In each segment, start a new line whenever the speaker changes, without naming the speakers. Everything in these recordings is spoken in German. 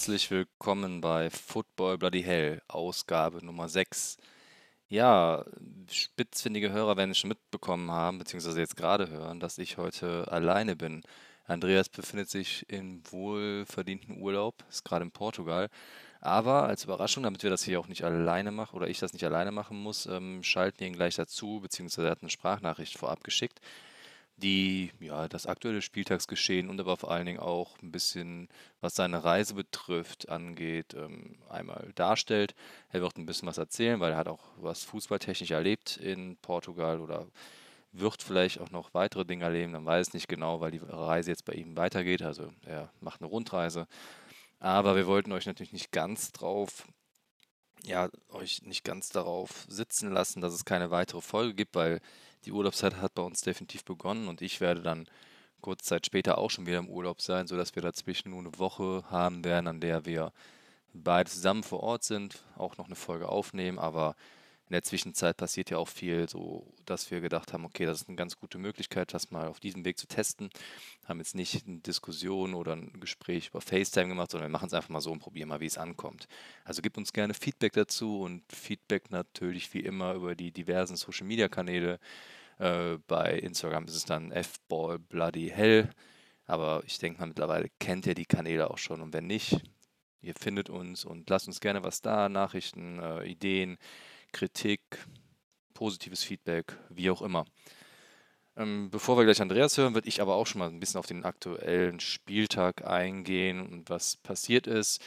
Herzlich willkommen bei Football Bloody Hell, Ausgabe Nummer 6. Ja, spitzfindige Hörer werden schon mitbekommen haben, beziehungsweise jetzt gerade hören, dass ich heute alleine bin. Andreas befindet sich in wohlverdienten Urlaub, ist gerade in Portugal. Aber als Überraschung, damit wir das hier auch nicht alleine machen oder ich das nicht alleine machen muss, ähm, schalten wir ihn gleich dazu, beziehungsweise er hat eine Sprachnachricht vorab geschickt die ja das aktuelle Spieltagsgeschehen und aber vor allen Dingen auch ein bisschen, was seine Reise betrifft, angeht, ähm, einmal darstellt. Er wird ein bisschen was erzählen, weil er hat auch was fußballtechnisch erlebt in Portugal oder wird vielleicht auch noch weitere Dinge erleben, man weiß nicht genau, weil die Reise jetzt bei ihm weitergeht. Also er macht eine Rundreise. Aber wir wollten euch natürlich nicht ganz drauf, ja, euch nicht ganz darauf sitzen lassen, dass es keine weitere Folge gibt, weil die Urlaubszeit hat bei uns definitiv begonnen und ich werde dann kurze Zeit später auch schon wieder im Urlaub sein, sodass wir dazwischen nur eine Woche haben werden, an der wir beide zusammen vor Ort sind, auch noch eine Folge aufnehmen, aber in der Zwischenzeit passiert ja auch viel, so dass wir gedacht haben, okay, das ist eine ganz gute Möglichkeit, das mal auf diesem Weg zu testen. Haben jetzt nicht eine Diskussion oder ein Gespräch über FaceTime gemacht, sondern wir machen es einfach mal so und probieren mal, wie es ankommt. Also gebt uns gerne Feedback dazu und Feedback natürlich wie immer über die diversen Social Media Kanäle. Äh, bei Instagram ist es dann fballbloodyhell. Aber ich denke mal, mittlerweile kennt ihr die Kanäle auch schon. Und wenn nicht, ihr findet uns und lasst uns gerne was da, Nachrichten, äh, Ideen Kritik, positives Feedback, wie auch immer. Ähm, bevor wir gleich Andreas hören, würde ich aber auch schon mal ein bisschen auf den aktuellen Spieltag eingehen und was passiert ist.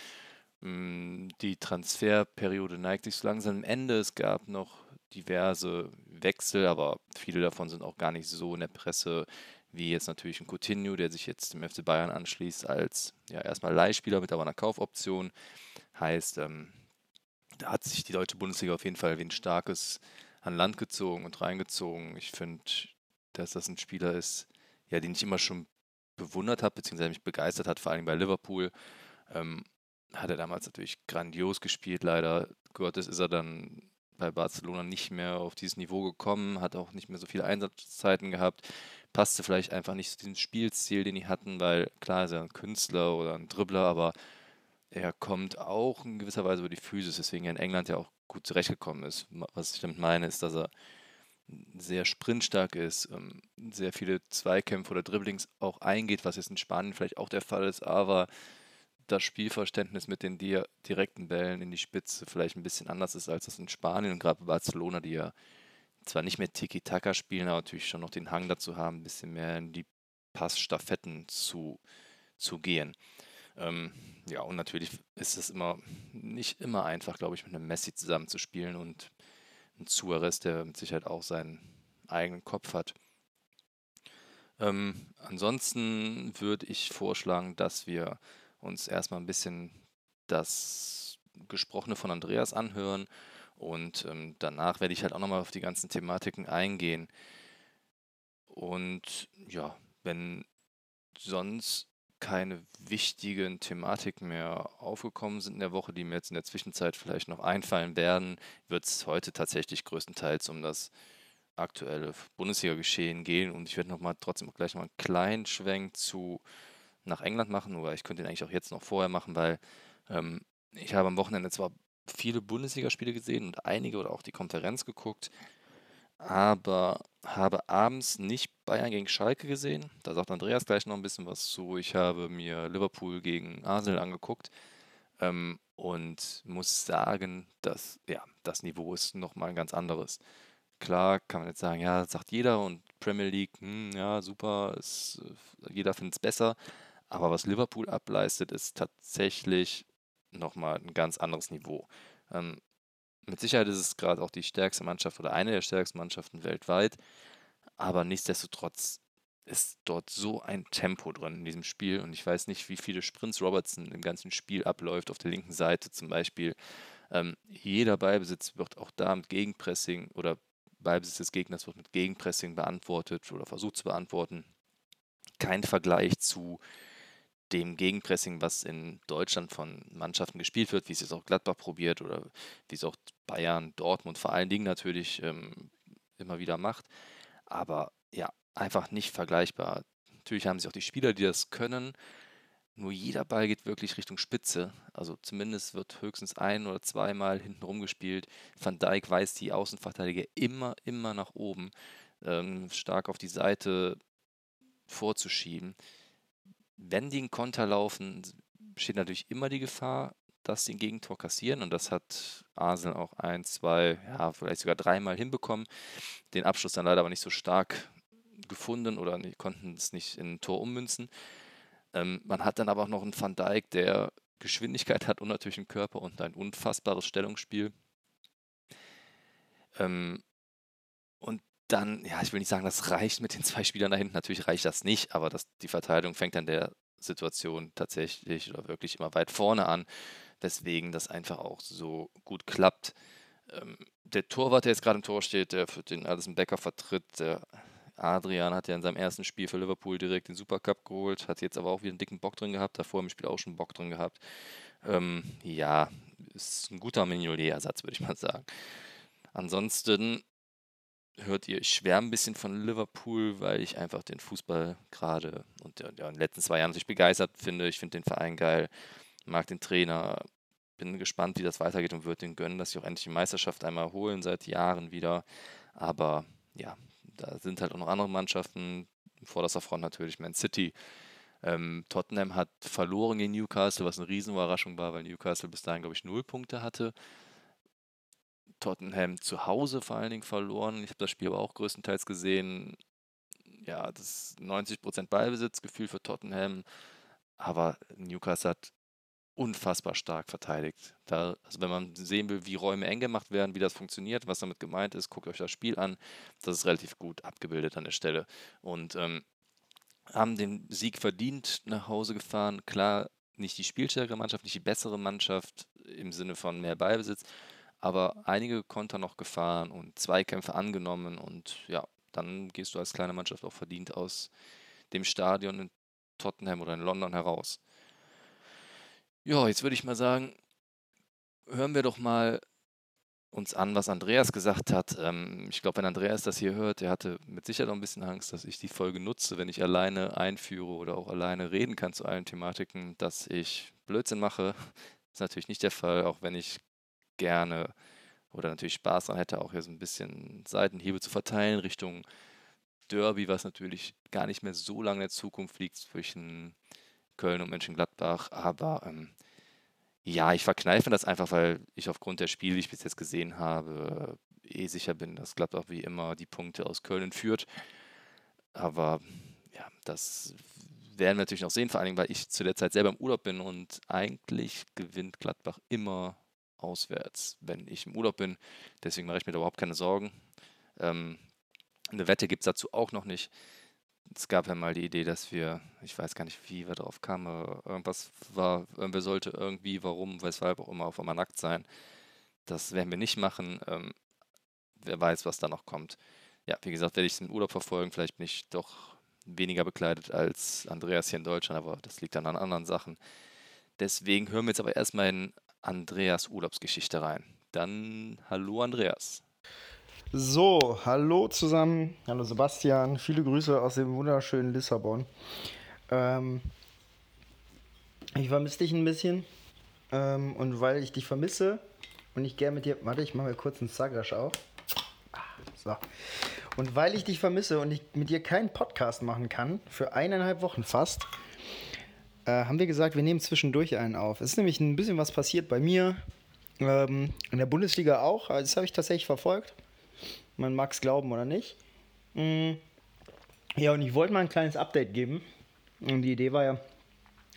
Ähm, die Transferperiode neigt sich so langsam am Ende. Es gab noch diverse Wechsel, aber viele davon sind auch gar nicht so in der Presse wie jetzt natürlich ein Coutinho, der sich jetzt dem FC Bayern anschließt als ja erstmal Leihspieler mit aber einer Kaufoption. Heißt, ähm, da hat sich die deutsche Bundesliga auf jeden Fall wie ein starkes an Land gezogen und reingezogen. Ich finde, dass das ein Spieler ist, ja, den ich immer schon bewundert habe, beziehungsweise mich begeistert hat, vor allem bei Liverpool. Ähm, hat er damals natürlich grandios gespielt, leider Gottes ist er dann bei Barcelona nicht mehr auf dieses Niveau gekommen, hat auch nicht mehr so viele Einsatzzeiten gehabt, passte vielleicht einfach nicht zu diesem Spielstil, den die hatten, weil klar ist er ein Künstler oder ein Dribbler, aber er kommt auch in gewisser Weise über die Physis, deswegen er in England ja auch gut zurechtgekommen ist. Was ich damit meine, ist, dass er sehr sprintstark ist, ähm, sehr viele Zweikämpfe oder Dribblings auch eingeht, was jetzt in Spanien vielleicht auch der Fall ist, aber das Spielverständnis mit den direkten Bällen in die Spitze vielleicht ein bisschen anders ist als das in Spanien und gerade bei Barcelona, die ja zwar nicht mehr Tiki-Taka spielen, aber natürlich schon noch den Hang dazu haben, ein bisschen mehr in die Passstaffetten zu, zu gehen. Ähm, ja, und natürlich ist es immer nicht immer einfach, glaube ich, mit einem Messi zusammenzuspielen und ein Suarez, der mit Sicherheit auch seinen eigenen Kopf hat. Ähm, ansonsten würde ich vorschlagen, dass wir uns erstmal ein bisschen das Gesprochene von Andreas anhören und ähm, danach werde ich halt auch nochmal auf die ganzen Thematiken eingehen. Und ja, wenn sonst keine wichtigen Thematiken mehr aufgekommen sind in der Woche, die mir jetzt in der Zwischenzeit vielleicht noch einfallen werden, wird es heute tatsächlich größtenteils um das aktuelle Bundesliga-Geschehen gehen. Und ich werde nochmal trotzdem gleich noch einen kleinen Schwenk zu nach England machen, oder ich könnte ihn eigentlich auch jetzt noch vorher machen, weil ähm, ich habe am Wochenende zwar viele Bundesligaspiele gesehen und einige oder auch die Konferenz geguckt, aber habe abends nicht Bayern gegen Schalke gesehen. Da sagt Andreas gleich noch ein bisschen was zu. Ich habe mir Liverpool gegen Arsenal angeguckt ähm, und muss sagen, dass ja, das Niveau ist nochmal ein ganz anderes. Klar kann man jetzt sagen, ja, das sagt jeder und Premier League, hm, ja, super, ist, jeder findet es besser. Aber was Liverpool ableistet, ist tatsächlich nochmal ein ganz anderes Niveau. Ähm, mit Sicherheit ist es gerade auch die stärkste Mannschaft oder eine der stärksten Mannschaften weltweit. Aber nichtsdestotrotz ist dort so ein Tempo drin in diesem Spiel. Und ich weiß nicht, wie viele Sprints Robertson im ganzen Spiel abläuft. Auf der linken Seite zum Beispiel. Ähm, jeder Ballbesitz wird auch da mit Gegenpressing oder Ballbesitz des Gegners wird mit Gegenpressing beantwortet oder versucht zu beantworten. Kein Vergleich zu dem Gegenpressing, was in Deutschland von Mannschaften gespielt wird, wie es jetzt auch Gladbach probiert oder wie es auch Bayern, Dortmund vor allen Dingen natürlich ähm, immer wieder macht. Aber ja, einfach nicht vergleichbar. Natürlich haben sie auch die Spieler, die das können, nur jeder Ball geht wirklich Richtung Spitze. Also zumindest wird höchstens ein oder zweimal hinten rumgespielt. Van Dijk weist die Außenverteidiger immer, immer nach oben, ähm, stark auf die Seite vorzuschieben. Wenn die einen Konter laufen, besteht natürlich immer die Gefahr, dass sie ein Gegentor kassieren. Und das hat Arsenal auch ein, zwei, ja, vielleicht sogar dreimal hinbekommen. Den Abschluss dann leider aber nicht so stark gefunden oder konnten es nicht in ein Tor ummünzen. Ähm, man hat dann aber auch noch einen Van Dijk, der Geschwindigkeit hat und natürlich einen Körper und ein unfassbares Stellungsspiel. Ähm, dann, ja, ich will nicht sagen, das reicht mit den zwei Spielern da hinten. Natürlich reicht das nicht, aber das, die Verteidigung fängt an der Situation tatsächlich oder wirklich immer weit vorne an. Deswegen das einfach auch so gut klappt. Ähm, der Torwart, der jetzt gerade im Tor steht, der für den Alison Becker vertritt, der Adrian hat ja in seinem ersten Spiel für Liverpool direkt den Supercup geholt, hat jetzt aber auch wieder einen dicken Bock drin gehabt, davor im Spiel auch schon Bock drin gehabt. Ähm, ja, ist ein guter Mignolet-Ersatz, würde ich mal sagen. Ansonsten hört ihr, ich schwärme ein bisschen von Liverpool, weil ich einfach den Fußball gerade und ja, in den letzten zwei Jahren sich begeistert finde. Ich finde den Verein geil, mag den Trainer, bin gespannt, wie das weitergeht und würde den gönnen, dass sie auch endlich die Meisterschaft einmal holen, seit Jahren wieder. Aber ja, da sind halt auch noch andere Mannschaften, vorderster Front natürlich Man City. Ähm, Tottenham hat verloren gegen Newcastle, was eine Riesenüberraschung war, weil Newcastle bis dahin, glaube ich, null Punkte hatte. Tottenham zu Hause vor allen Dingen verloren. Ich habe das Spiel aber auch größtenteils gesehen. Ja, das 90% Ballbesitzgefühl für Tottenham. Aber Newcastle hat unfassbar stark verteidigt. Da, also wenn man sehen will, wie Räume eng gemacht werden, wie das funktioniert, was damit gemeint ist, guckt euch das Spiel an. Das ist relativ gut abgebildet an der Stelle. Und ähm, haben den Sieg verdient nach Hause gefahren. Klar, nicht die spielstärkere Mannschaft, nicht die bessere Mannschaft im Sinne von mehr Ballbesitz, aber einige Konter noch gefahren und Zweikämpfe angenommen und ja, dann gehst du als kleine Mannschaft auch verdient aus dem Stadion in Tottenham oder in London heraus. Ja, jetzt würde ich mal sagen, hören wir doch mal uns an, was Andreas gesagt hat. Ähm, ich glaube, wenn Andreas das hier hört, der hatte mit Sicherheit auch ein bisschen Angst, dass ich die Folge nutze, wenn ich alleine einführe oder auch alleine reden kann zu allen Thematiken, dass ich Blödsinn mache. Das ist natürlich nicht der Fall, auch wenn ich gerne oder natürlich Spaß daran hätte, auch hier so ein bisschen Seitenhiebe zu verteilen Richtung Derby, was natürlich gar nicht mehr so lange in der Zukunft liegt zwischen Köln und Mönchengladbach. Aber ähm, ja, ich verkneife das einfach, weil ich aufgrund der Spiele, die ich bis jetzt gesehen habe, eh sicher bin, dass Gladbach wie immer die Punkte aus Köln führt. Aber ja, das werden wir natürlich noch sehen, vor allem, weil ich zu der Zeit selber im Urlaub bin und eigentlich gewinnt Gladbach immer auswärts, wenn ich im Urlaub bin. Deswegen mache ich mir da überhaupt keine Sorgen. Ähm, eine Wette gibt es dazu auch noch nicht es gab ja mal die Idee, dass wir, ich weiß gar nicht, wie wir drauf kamen, irgendwas war, irgendwer sollte irgendwie, warum, weshalb auch immer auf einmal nackt sein. Das werden wir nicht machen. Ähm, wer weiß, was da noch kommt. Ja, wie gesagt, werde ich es im Urlaub verfolgen. Vielleicht bin ich doch weniger bekleidet als Andreas hier in Deutschland, aber das liegt dann an anderen Sachen. Deswegen hören wir jetzt aber erstmal in Andreas Urlaubsgeschichte rein. Dann hallo Andreas.
So, hallo zusammen. Hallo Sebastian. Viele Grüße aus dem wunderschönen Lissabon. Ähm, ich vermisse dich ein bisschen. Ähm, und weil ich dich vermisse und ich gerne mit dir. Warte, ich mache mir kurz einen Zagasch auf. So. Und weil ich dich vermisse und ich mit dir keinen Podcast machen kann, für eineinhalb Wochen fast, äh, haben wir gesagt, wir nehmen zwischendurch einen auf. Es ist nämlich ein bisschen was passiert bei mir. Ähm, in der Bundesliga auch. Das habe ich tatsächlich verfolgt. Man mag es glauben oder nicht. Mm. Ja, und ich wollte mal ein kleines Update geben. Und die Idee war ja,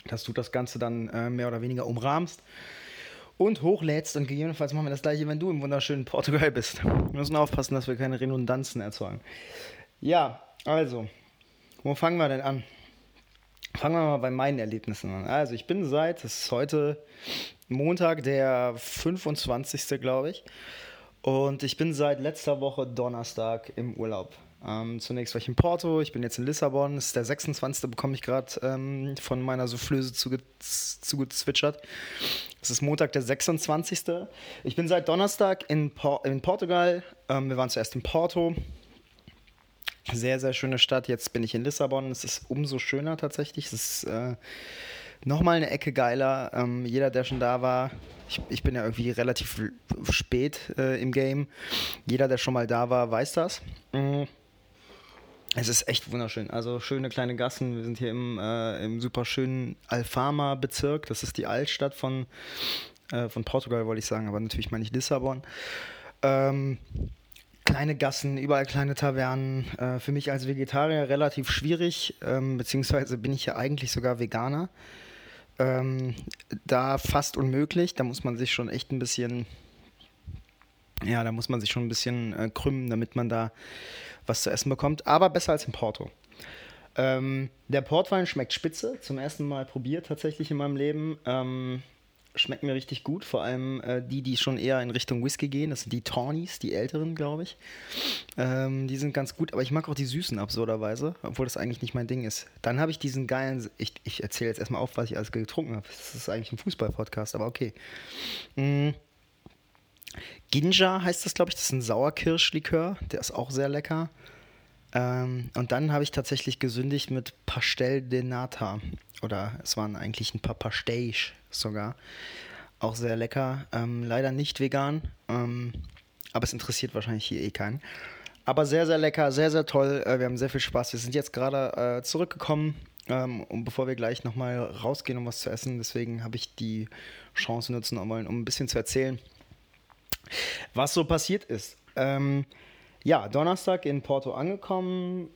dass du das Ganze dann äh, mehr oder weniger umrahmst und hochlädst. Und gegebenenfalls machen wir das gleiche, wenn du im wunderschönen Portugal bist. Wir müssen aufpassen, dass wir keine Redundanzen erzeugen. Ja, also, wo fangen wir denn an? Fangen wir mal bei meinen Erlebnissen an. Also, ich bin seit, es ist heute Montag, der 25. glaube ich. Und ich bin seit letzter Woche Donnerstag im Urlaub. Ähm, zunächst war ich in Porto, ich bin jetzt in Lissabon. Es ist der 26. bekomme ich gerade ähm, von meiner Soufflöse zugezwitschert. es ist Montag, der 26. Ich bin seit Donnerstag in, Por in Portugal. Ähm, wir waren zuerst in Porto. Sehr, sehr schöne Stadt. Jetzt bin ich in Lissabon. Es ist umso schöner tatsächlich. Es ist äh, nochmal eine Ecke geiler. Ähm, jeder, der schon da war, ich, ich bin ja irgendwie relativ spät äh, im Game. Jeder, der schon mal da war, weiß das. Mhm. Es ist echt wunderschön. Also schöne kleine Gassen. Wir sind hier im, äh, im super schönen Alfama-Bezirk. Das ist die Altstadt von, äh, von Portugal, wollte ich sagen, aber natürlich meine ich Lissabon. Ähm, kleine Gassen, überall kleine Tavernen. Äh, für mich als Vegetarier relativ schwierig, ähm, beziehungsweise bin ich ja eigentlich sogar Veganer. Ähm, da fast unmöglich. Da muss man sich schon echt ein bisschen, ja, da muss man sich schon ein bisschen äh, krümmen, damit man da was zu essen bekommt. Aber besser als in Porto. Ähm, der Portwein schmeckt spitze. Zum ersten Mal probiert tatsächlich in meinem Leben. Schmecken mir richtig gut. Vor allem äh, die, die schon eher in Richtung Whisky gehen. Das sind die Tawnies, die älteren, glaube ich. Ähm, die sind ganz gut, aber ich mag auch die süßen absurderweise, obwohl das eigentlich nicht mein Ding ist. Dann habe ich diesen geilen, ich, ich erzähle jetzt erstmal auf, was ich alles getrunken habe. Das ist eigentlich ein Fußball-Podcast, aber okay. Mm. Ginja heißt das, glaube ich. Das ist ein Sauerkirschlikör. Der ist auch sehr lecker. Ähm, und dann habe ich tatsächlich gesündigt mit Pastel de Nata. Oder es waren eigentlich ein paar Pastéis sogar. Auch sehr lecker. Ähm, leider nicht vegan. Ähm, aber es interessiert wahrscheinlich hier eh keinen. Aber sehr, sehr lecker, sehr, sehr toll. Äh, wir haben sehr viel Spaß. Wir sind jetzt gerade äh, zurückgekommen. Ähm, und bevor wir gleich nochmal rausgehen, um was zu essen, deswegen habe ich die Chance nutzen, um, um ein bisschen zu erzählen, was so passiert ist. Ähm, ja, Donnerstag in Porto angekommen.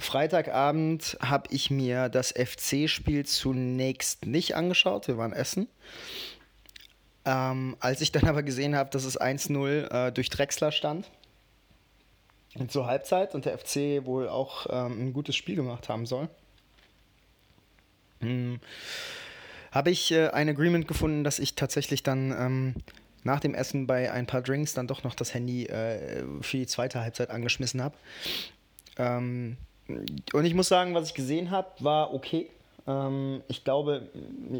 Freitagabend habe ich mir das FC-Spiel zunächst nicht angeschaut. Wir waren essen. Ähm, als ich dann aber gesehen habe, dass es 1-0 äh, durch Drexler stand zur Halbzeit und der FC wohl auch ähm, ein gutes Spiel gemacht haben soll, hm, habe ich äh, ein Agreement gefunden, dass ich tatsächlich dann ähm, nach dem Essen bei ein paar Drinks dann doch noch das Handy äh, für die zweite Halbzeit angeschmissen habe. Ähm, und ich muss sagen, was ich gesehen habe, war okay. Ähm, ich glaube,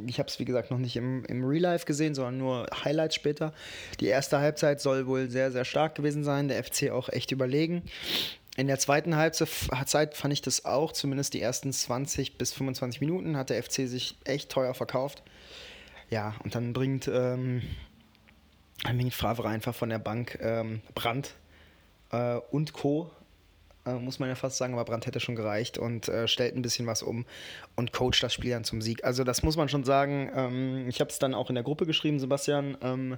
ich habe es wie gesagt noch nicht im, im Real Life gesehen, sondern nur Highlights später. Die erste Halbzeit soll wohl sehr, sehr stark gewesen sein. Der FC auch echt überlegen. In der zweiten Halbzeit fand ich das auch, zumindest die ersten 20 bis 25 Minuten hat der FC sich echt teuer verkauft. Ja, und dann bringt, ähm, bringt Favre einfach von der Bank ähm, Brandt äh, und Co äh, muss man ja fast sagen, aber Brandt hätte schon gereicht und äh, stellt ein bisschen was um und coacht das Spiel dann zum Sieg. Also das muss man schon sagen. Ähm, ich habe es dann auch in der Gruppe geschrieben, Sebastian. Ähm,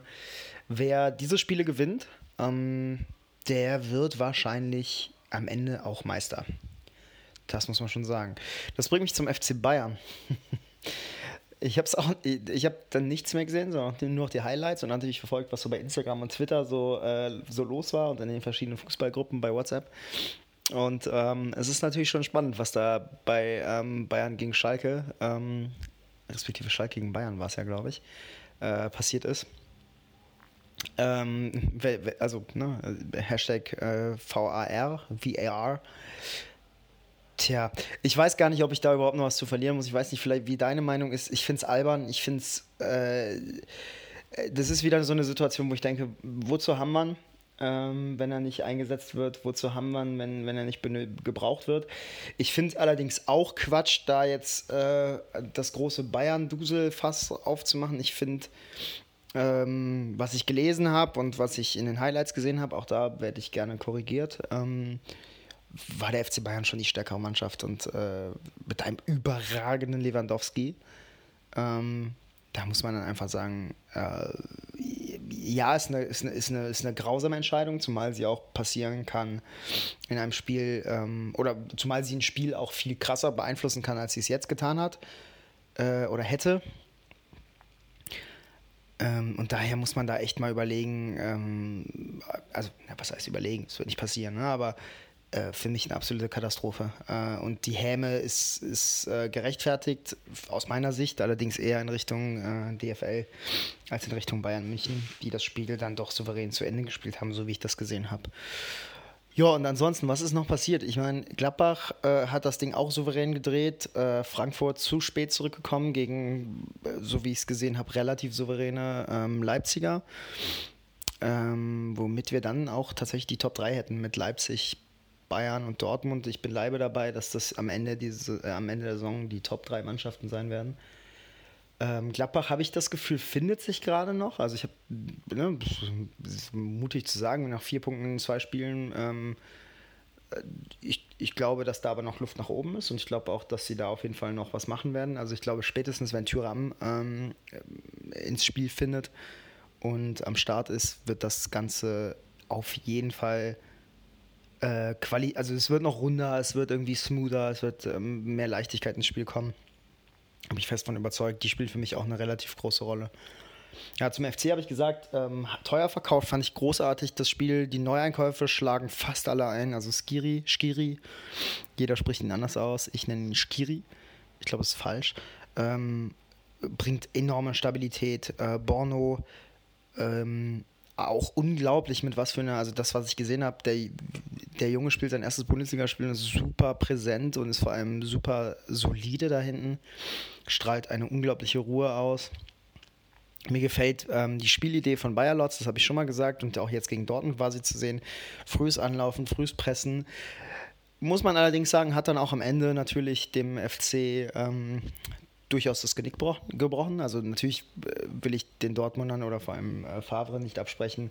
wer diese Spiele gewinnt, ähm, der wird wahrscheinlich am Ende auch Meister. Das muss man schon sagen. Das bringt mich zum FC Bayern. Ich habe auch, ich habe dann nichts mehr gesehen, sondern nur noch die Highlights und dann natürlich verfolgt, was so bei Instagram und Twitter so, äh, so los war und in den verschiedenen Fußballgruppen bei WhatsApp. Und ähm, es ist natürlich schon spannend, was da bei ähm, Bayern gegen Schalke, ähm, respektive Schalke gegen Bayern war es ja, glaube ich, äh, passiert ist. Ähm, also, ne, Hashtag äh, VAR, VAR. Tja, ich weiß gar nicht, ob ich da überhaupt noch was zu verlieren muss. Ich weiß nicht, vielleicht, wie deine Meinung ist. Ich finde es albern. Ich finde es. Äh, das ist wieder so eine Situation, wo ich denke, wozu haben wir ähm, wenn er nicht eingesetzt wird. Wozu haben wir ihn, wenn, wenn er nicht gebraucht wird? Ich finde allerdings auch Quatsch, da jetzt äh, das große Bayern-Dusel-Fass aufzumachen. Ich finde, ähm, was ich gelesen habe und was ich in den Highlights gesehen habe, auch da werde ich gerne korrigiert. Ähm, war der FC Bayern schon die stärkere Mannschaft und äh, mit einem überragenden Lewandowski. Ähm, da muss man dann einfach sagen, äh, ja, ist eine, ist, eine, ist, eine, ist eine grausame Entscheidung, zumal sie auch passieren kann in einem Spiel ähm, oder zumal sie ein Spiel auch viel krasser beeinflussen kann, als sie es jetzt getan hat äh, oder hätte. Ähm, und daher muss man da echt mal überlegen, ähm, also, na, was heißt überlegen? Das wird nicht passieren, ne? aber äh, für mich eine absolute Katastrophe. Äh, und die Häme ist, ist äh, gerechtfertigt, aus meiner Sicht, allerdings eher in Richtung äh, DFL als in Richtung Bayern München, die das Spiel dann doch souverän zu Ende gespielt haben, so wie ich das gesehen habe. Ja, und ansonsten, was ist noch passiert? Ich meine, Gladbach äh, hat das Ding auch souverän gedreht. Äh, Frankfurt zu spät zurückgekommen gegen, so wie ich es gesehen habe, relativ souveräne ähm, Leipziger. Ähm, womit wir dann auch tatsächlich die Top 3 hätten mit Leipzig, Bayern und Dortmund. Ich bin leibe dabei, dass das am Ende, diese, äh, am Ende der Saison die Top 3 Mannschaften sein werden. Ähm, Gladbach habe ich das Gefühl, findet sich gerade noch. Also ich habe, ne, mutig zu sagen, nach vier Punkten in zwei Spielen, ähm, äh, ich, ich glaube, dass da aber noch Luft nach oben ist und ich glaube auch, dass sie da auf jeden Fall noch was machen werden. Also ich glaube, spätestens wenn Tyram ähm, ins Spiel findet und am Start ist, wird das Ganze auf jeden Fall äh, Quali also es wird noch runder, es wird irgendwie smoother, es wird ähm, mehr Leichtigkeit ins Spiel kommen. Bin ich fest von überzeugt. Die spielt für mich auch eine relativ große Rolle. Ja, zum FC habe ich gesagt, ähm, teuer verkauft, fand ich großartig. Das Spiel, die Neueinkäufe schlagen fast alle ein. Also Skiri, Skiri, jeder spricht ihn anders aus. Ich nenne ihn Skiri. Ich glaube, es ist falsch. Ähm, bringt enorme Stabilität. Äh, Borno, ähm, auch unglaublich mit was für eine, also das, was ich gesehen habe, der, der Junge spielt sein erstes Bundesligaspiel und ist super präsent und ist vor allem super solide da hinten, strahlt eine unglaubliche Ruhe aus. Mir gefällt ähm, die Spielidee von Bayer Lotz, das habe ich schon mal gesagt und auch jetzt gegen Dortmund quasi zu sehen. Frühes Anlaufen, frühes Pressen. Muss man allerdings sagen, hat dann auch am Ende natürlich dem FC ähm, durchaus das Genick gebrochen. Also natürlich äh, will ich den Dortmundern oder vor allem äh, Favre nicht absprechen,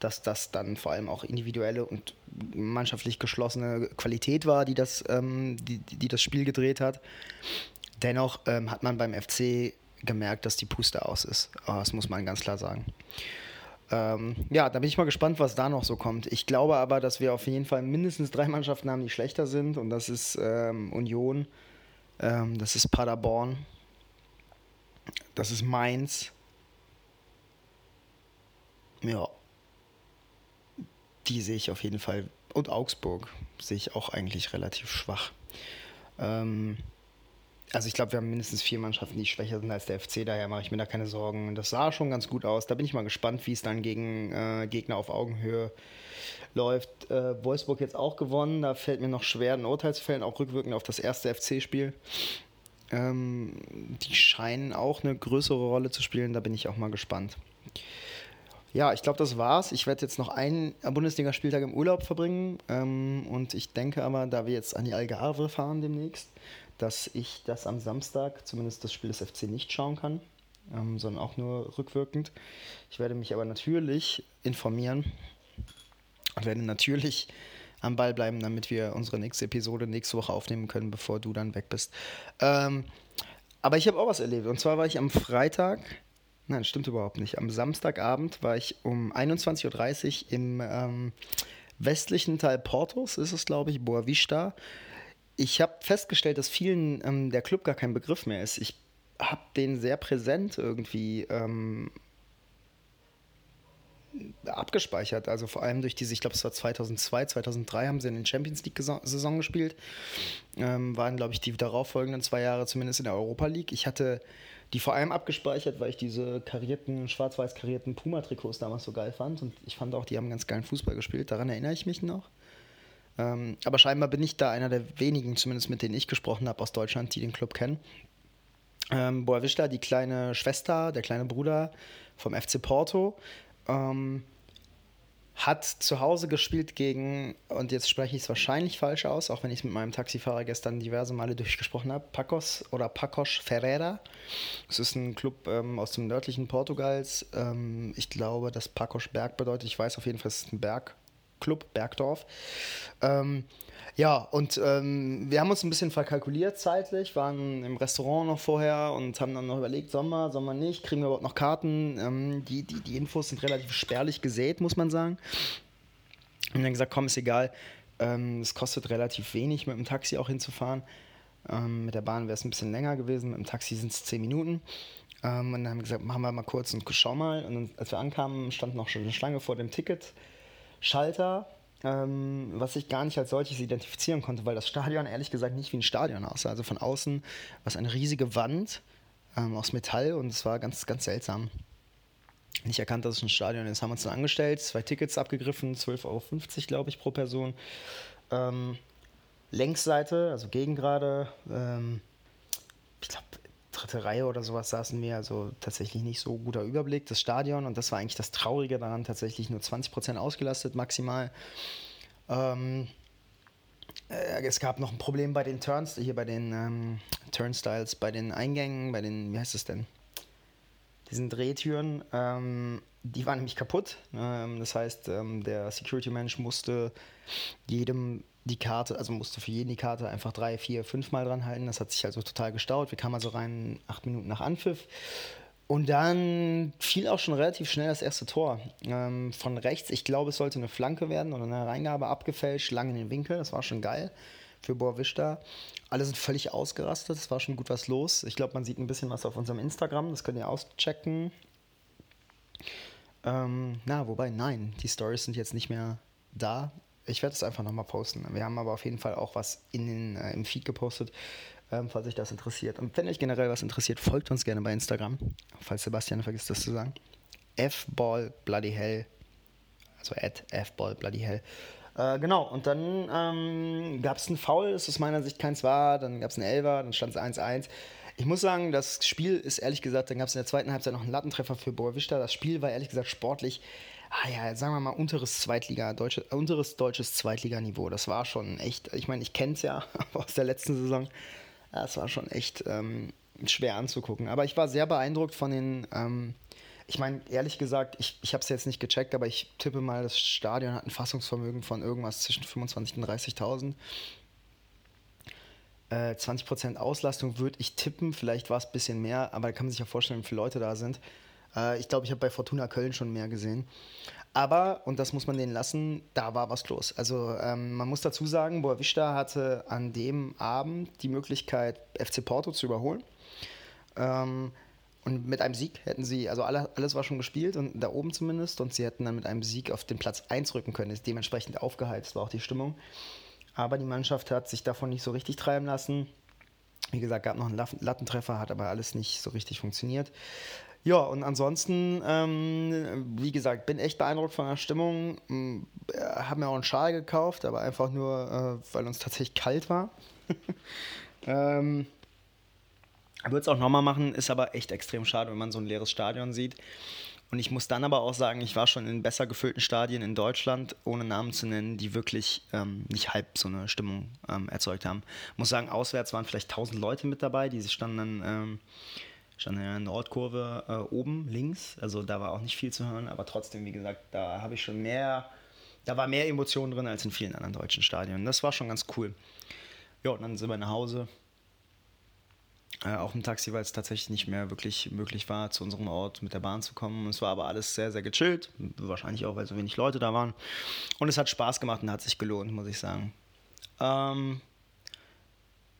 dass das dann vor allem auch individuelle und mannschaftlich geschlossene Qualität war, die das, ähm, die, die das Spiel gedreht hat. Dennoch ähm, hat man beim FC gemerkt, dass die Puste aus ist. Oh, das muss man ganz klar sagen. Ähm, ja, da bin ich mal gespannt, was da noch so kommt. Ich glaube aber, dass wir auf jeden Fall mindestens drei Mannschaften haben, die schlechter sind. Und das ist Union, das ist Paderborn das ist Mainz. Ja. Die sehe ich auf jeden Fall. Und Augsburg sehe ich auch eigentlich relativ schwach. Ähm, also ich glaube, wir haben mindestens vier Mannschaften, die schwächer sind als der FC, daher mache ich mir da keine Sorgen. Das sah schon ganz gut aus. Da bin ich mal gespannt, wie es dann gegen äh, Gegner auf Augenhöhe läuft. Äh, Wolfsburg jetzt auch gewonnen, da fällt mir noch schwer, ein Urteil zu fällen, auch rückwirkend auf das erste FC-Spiel. Ähm, die scheinen auch eine größere Rolle zu spielen. Da bin ich auch mal gespannt. Ja, ich glaube, das war's. Ich werde jetzt noch einen Bundesligaspieltag im Urlaub verbringen. Ähm, und ich denke aber, da wir jetzt an die Algarve fahren demnächst, dass ich das am Samstag, zumindest das Spiel des FC, nicht schauen kann, ähm, sondern auch nur rückwirkend. Ich werde mich aber natürlich informieren und werde natürlich am Ball bleiben, damit wir unsere nächste Episode nächste Woche aufnehmen können, bevor du dann weg bist. Ähm, aber ich habe auch was erlebt. Und zwar war ich am Freitag, nein, stimmt überhaupt nicht, am Samstagabend war ich um 21.30 Uhr im ähm, westlichen Teil Portos, ist es glaube ich, Boa Vista. Ich habe festgestellt, dass vielen ähm, der Club gar kein Begriff mehr ist. Ich habe den sehr präsent irgendwie ähm, abgespeichert. Also vor allem durch diese, ich glaube, es war 2002, 2003 haben sie in den Champions League-Saison gespielt. Ähm, waren, glaube ich, die darauffolgenden zwei Jahre zumindest in der Europa League. Ich hatte die vor allem abgespeichert, weil ich diese karierten, schwarz-weiß karierten Puma-Trikots damals so geil fand. Und ich fand auch, die haben ganz geilen Fußball gespielt. Daran erinnere ich mich noch. Ähm, aber scheinbar bin ich da einer der wenigen, zumindest mit denen ich gesprochen habe aus Deutschland, die den Club kennen. Ähm, Boavista, die kleine Schwester, der kleine Bruder vom FC Porto, ähm, hat zu Hause gespielt gegen, und jetzt spreche ich es wahrscheinlich falsch aus, auch wenn ich es mit meinem Taxifahrer gestern diverse Male durchgesprochen habe, Pacos oder Pacos Ferreira. Es ist ein Club ähm, aus dem nördlichen Portugals. Ähm, ich glaube, dass Pacos Berg bedeutet. Ich weiß auf jeden Fall, es ist ein Bergclub, Bergdorf. Ähm, ja, und ähm, wir haben uns ein bisschen verkalkuliert zeitlich, waren im Restaurant noch vorher und haben dann noch überlegt, Sommer, Sommer nicht, kriegen wir überhaupt noch Karten? Ähm, die, die, die Infos sind relativ spärlich gesät, muss man sagen. Und dann gesagt, komm, ist egal, ähm, es kostet relativ wenig, mit dem Taxi auch hinzufahren. Ähm, mit der Bahn wäre es ein bisschen länger gewesen, mit dem Taxi sind es zehn Minuten. Ähm, und dann haben wir gesagt, machen wir mal kurz und schau mal. Und als wir ankamen, stand noch schon eine Schlange vor dem Ticketschalter ähm, was ich gar nicht als solches identifizieren konnte, weil das Stadion ehrlich gesagt nicht wie ein Stadion aussah. Also von außen war es eine riesige Wand ähm, aus Metall und es war ganz, ganz seltsam. Nicht erkannt, dass es ein Stadion ist. Haben uns dann angestellt, zwei Tickets abgegriffen, 12,50 Euro, glaube ich, pro Person. Ähm, Längsseite, also Gegengrade, ähm, ich glaube, dritte Reihe oder sowas saßen wir, also tatsächlich nicht so guter Überblick. Das Stadion, und das war eigentlich das Traurige daran, tatsächlich nur 20% ausgelastet maximal. Ähm, äh, es gab noch ein Problem bei den Turns, hier bei den ähm, Turnstiles, bei den Eingängen, bei den, wie heißt es denn? Diesen Drehtüren. Ähm, die waren nämlich kaputt. Ähm, das heißt, ähm, der Security-Mensch musste jedem die Karte, also musste für jeden die Karte einfach drei, vier, fünf Mal dran halten. Das hat sich also total gestaut. Wir kamen also rein acht Minuten nach Anpfiff. Und dann fiel auch schon relativ schnell das erste Tor. Ähm, von rechts, ich glaube, es sollte eine Flanke werden oder eine Reingabe abgefälscht, lang in den Winkel. Das war schon geil für Boavista. Alle sind völlig ausgerastet. Es war schon gut was los. Ich glaube, man sieht ein bisschen was auf unserem Instagram. Das könnt ihr auschecken. Ähm, na, wobei, nein, die Stories sind jetzt nicht mehr da. Ich werde es einfach nochmal posten. Wir haben aber auf jeden Fall auch was in den, äh, im Feed gepostet, ähm, falls euch das interessiert. Und wenn euch generell was interessiert, folgt uns gerne bei Instagram, falls Sebastian vergisst das zu sagen. F-Ball Bloody Hell. Also at F-Ball Bloody Hell. Äh, genau, und dann ähm, gab es einen Foul, das aus meiner Sicht keins war, dann gab es einen Elver, dann stand es 1-1. Ich muss sagen, das Spiel ist ehrlich gesagt, dann gab es in der zweiten Halbzeit noch einen Lattentreffer für Boavista. Das Spiel war ehrlich gesagt sportlich ah ja, sagen wir mal, unteres Zweitliga, deutsche, unteres deutsches Zweitliganiveau. Das war schon echt, ich meine, ich kenne es ja aus der letzten Saison. Das war schon echt ähm, schwer anzugucken. Aber ich war sehr beeindruckt von den, ähm, ich meine, ehrlich gesagt, ich, ich habe es jetzt nicht gecheckt, aber ich tippe mal, das Stadion hat ein Fassungsvermögen von irgendwas zwischen 25.000 und 30.000. 20% äh, Auslastung würde ich tippen, vielleicht war es ein bisschen mehr, aber da kann man sich ja vorstellen, wie viele Leute da sind. Äh, ich glaube, ich habe bei Fortuna Köln schon mehr gesehen. Aber, und das muss man denen lassen, da war was los. Also ähm, man muss dazu sagen, Boavista hatte an dem Abend die Möglichkeit, FC Porto zu überholen. Ähm, und mit einem Sieg hätten sie, also alle, alles war schon gespielt und da oben zumindest, und sie hätten dann mit einem Sieg auf den Platz 1 rücken können. Ist dementsprechend aufgeheizt war auch die Stimmung. Aber die Mannschaft hat sich davon nicht so richtig treiben lassen. Wie gesagt, gab noch einen Lattentreffer, hat aber alles nicht so richtig funktioniert. Ja, und ansonsten, ähm, wie gesagt, bin echt beeindruckt von der Stimmung. Äh, haben mir auch einen Schal gekauft, aber einfach nur, äh, weil uns tatsächlich kalt war. ähm, Würde es auch nochmal machen, ist aber echt extrem schade, wenn man so ein leeres Stadion sieht. Und ich muss dann aber auch sagen, ich war schon in besser gefüllten Stadien in Deutschland, ohne Namen zu nennen, die wirklich ähm, nicht halb so eine Stimmung ähm, erzeugt haben. Ich muss sagen, auswärts waren vielleicht 1000 Leute mit dabei, die standen dann ähm, stand in der Nordkurve äh, oben links. Also da war auch nicht viel zu hören, aber trotzdem, wie gesagt, da habe ich schon mehr, da war mehr Emotionen drin als in vielen anderen deutschen Stadien. Das war schon ganz cool. Ja, und dann sind wir nach Hause. Äh, auch im Taxi, weil es tatsächlich nicht mehr wirklich möglich war, zu unserem Ort mit der Bahn zu kommen. Es war aber alles sehr, sehr gechillt. Wahrscheinlich auch, weil so wenig Leute da waren. Und es hat Spaß gemacht und hat sich gelohnt, muss ich sagen. Ähm,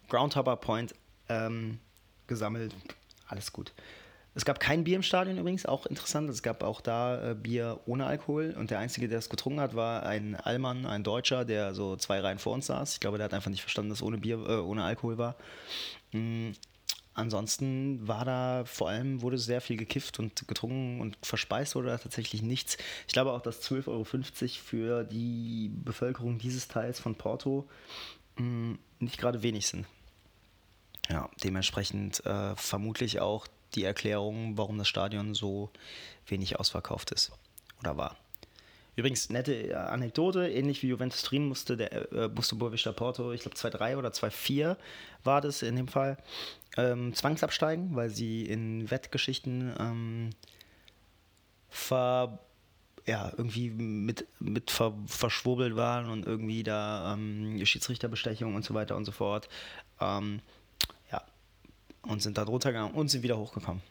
Groundhopper Point ähm, gesammelt alles gut. Es gab kein Bier im Stadion übrigens, auch interessant. Es gab auch da äh, Bier ohne Alkohol und der Einzige, der es getrunken hat, war ein Allmann, ein Deutscher, der so zwei Reihen vor uns saß. Ich glaube, der hat einfach nicht verstanden, dass ohne Bier, äh, ohne Alkohol war. Mhm. Ansonsten war da vor allem, wurde sehr viel gekifft und getrunken und verspeist wurde da tatsächlich nichts. Ich glaube auch, dass 12,50 Euro für die Bevölkerung dieses Teils von Porto mh, nicht gerade wenig sind. Ja, dementsprechend äh, vermutlich auch die Erklärung, warum das Stadion so wenig ausverkauft ist oder war. Übrigens, nette äh, Anekdote, ähnlich wie Juventus Turin musste der äh, musste Boavista Porto, ich glaube 2-3 oder 2-4 war das in dem Fall, ähm, zwangsabsteigen, weil sie in Wettgeschichten ähm, ver, ja, irgendwie mit, mit ver, verschwurbelt waren und irgendwie da ähm, Schiedsrichterbestechung und so weiter und so fort. Ähm, und sind da drunter gegangen und sind wieder hochgekommen.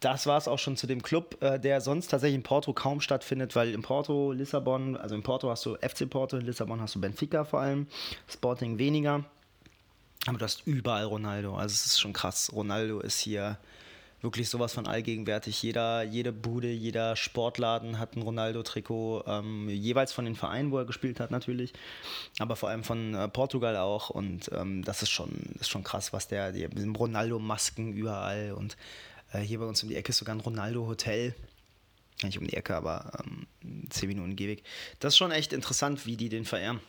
Das war es auch schon zu dem Club, äh, der sonst tatsächlich in Porto kaum stattfindet, weil in Porto, Lissabon, also in Porto hast du FC Porto, in Lissabon hast du Benfica vor allem, Sporting weniger. Aber du hast überall Ronaldo. Also es ist schon krass. Ronaldo ist hier wirklich sowas von allgegenwärtig. Jeder, jede Bude, jeder Sportladen hat ein Ronaldo-Trikot, ähm, jeweils von den Vereinen, wo er gespielt hat natürlich, aber vor allem von äh, Portugal auch. Und ähm, das ist schon, ist schon krass, was der, die Ronaldo-Masken überall und äh, hier bei uns um die Ecke ist sogar ein Ronaldo-Hotel. Nicht um die Ecke, aber ähm, 10 Minuten Gehweg. Das ist schon echt interessant, wie die den verehren.